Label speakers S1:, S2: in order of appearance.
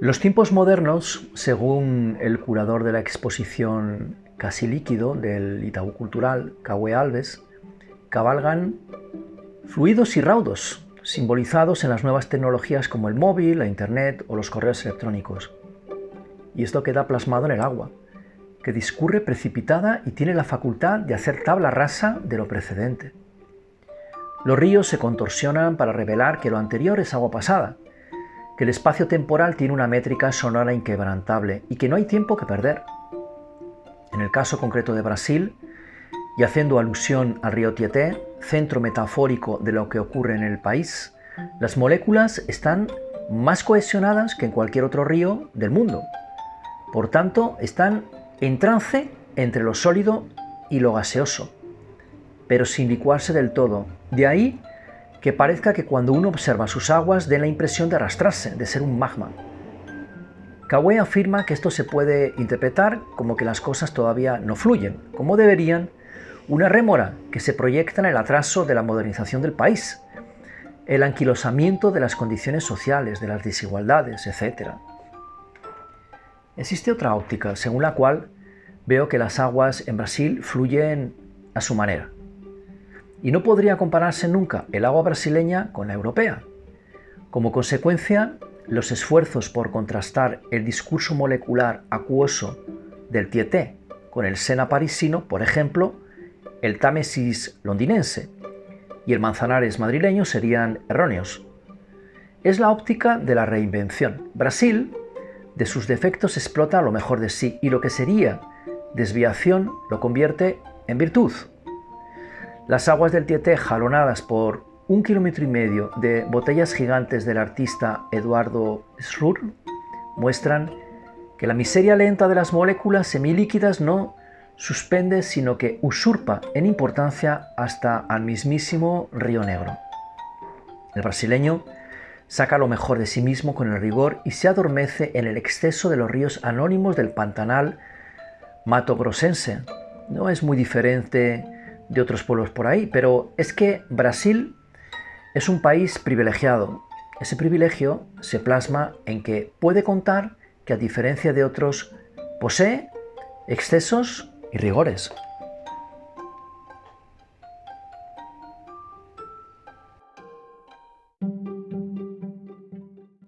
S1: Los tiempos modernos, según el curador de la exposición Casi líquido del Itaú Cultural, Caue Alves, cabalgan fluidos y raudos, simbolizados en las nuevas tecnologías como el móvil, la internet o los correos electrónicos. Y esto queda plasmado en el agua, que discurre precipitada y tiene la facultad de hacer tabla rasa de lo precedente. Los ríos se contorsionan para revelar que lo anterior es agua pasada, que el espacio temporal tiene una métrica sonora inquebrantable y que no hay tiempo que perder. En el caso concreto de Brasil, y haciendo alusión al río Tieté, centro metafórico de lo que ocurre en el país, las moléculas están más cohesionadas que en cualquier otro río del mundo. Por tanto, están en trance entre lo sólido y lo gaseoso, pero sin licuarse del todo. De ahí que parezca que cuando uno observa sus aguas den la impresión de arrastrarse, de ser un magma. Kawe afirma que esto se puede interpretar como que las cosas todavía no fluyen, como deberían, una rémora que se proyecta en el atraso de la modernización del país, el anquilosamiento de las condiciones sociales, de las desigualdades, etc. Existe otra óptica según la cual veo que las aguas en Brasil fluyen a su manera, y no podría compararse nunca el agua brasileña con la europea. Como consecuencia, los esfuerzos por contrastar el discurso molecular acuoso del Tieté con el Sena parisino, por ejemplo, el Támesis londinense y el Manzanares madrileño serían erróneos. Es la óptica de la reinvención. Brasil, de sus defectos, explota lo mejor de sí y lo que sería desviación lo convierte en virtud. Las aguas del Tieté, jalonadas por un kilómetro y medio de botellas gigantes del artista Eduardo Schrur, muestran que la miseria lenta de las moléculas semilíquidas no suspende, sino que usurpa en importancia hasta al mismísimo Río Negro. El brasileño saca lo mejor de sí mismo con el rigor y se adormece en el exceso de los ríos anónimos del Pantanal matogrossense. No es muy diferente de otros pueblos por ahí, pero es que Brasil es un país privilegiado. Ese privilegio se plasma en que puede contar que a diferencia de otros posee excesos y rigores.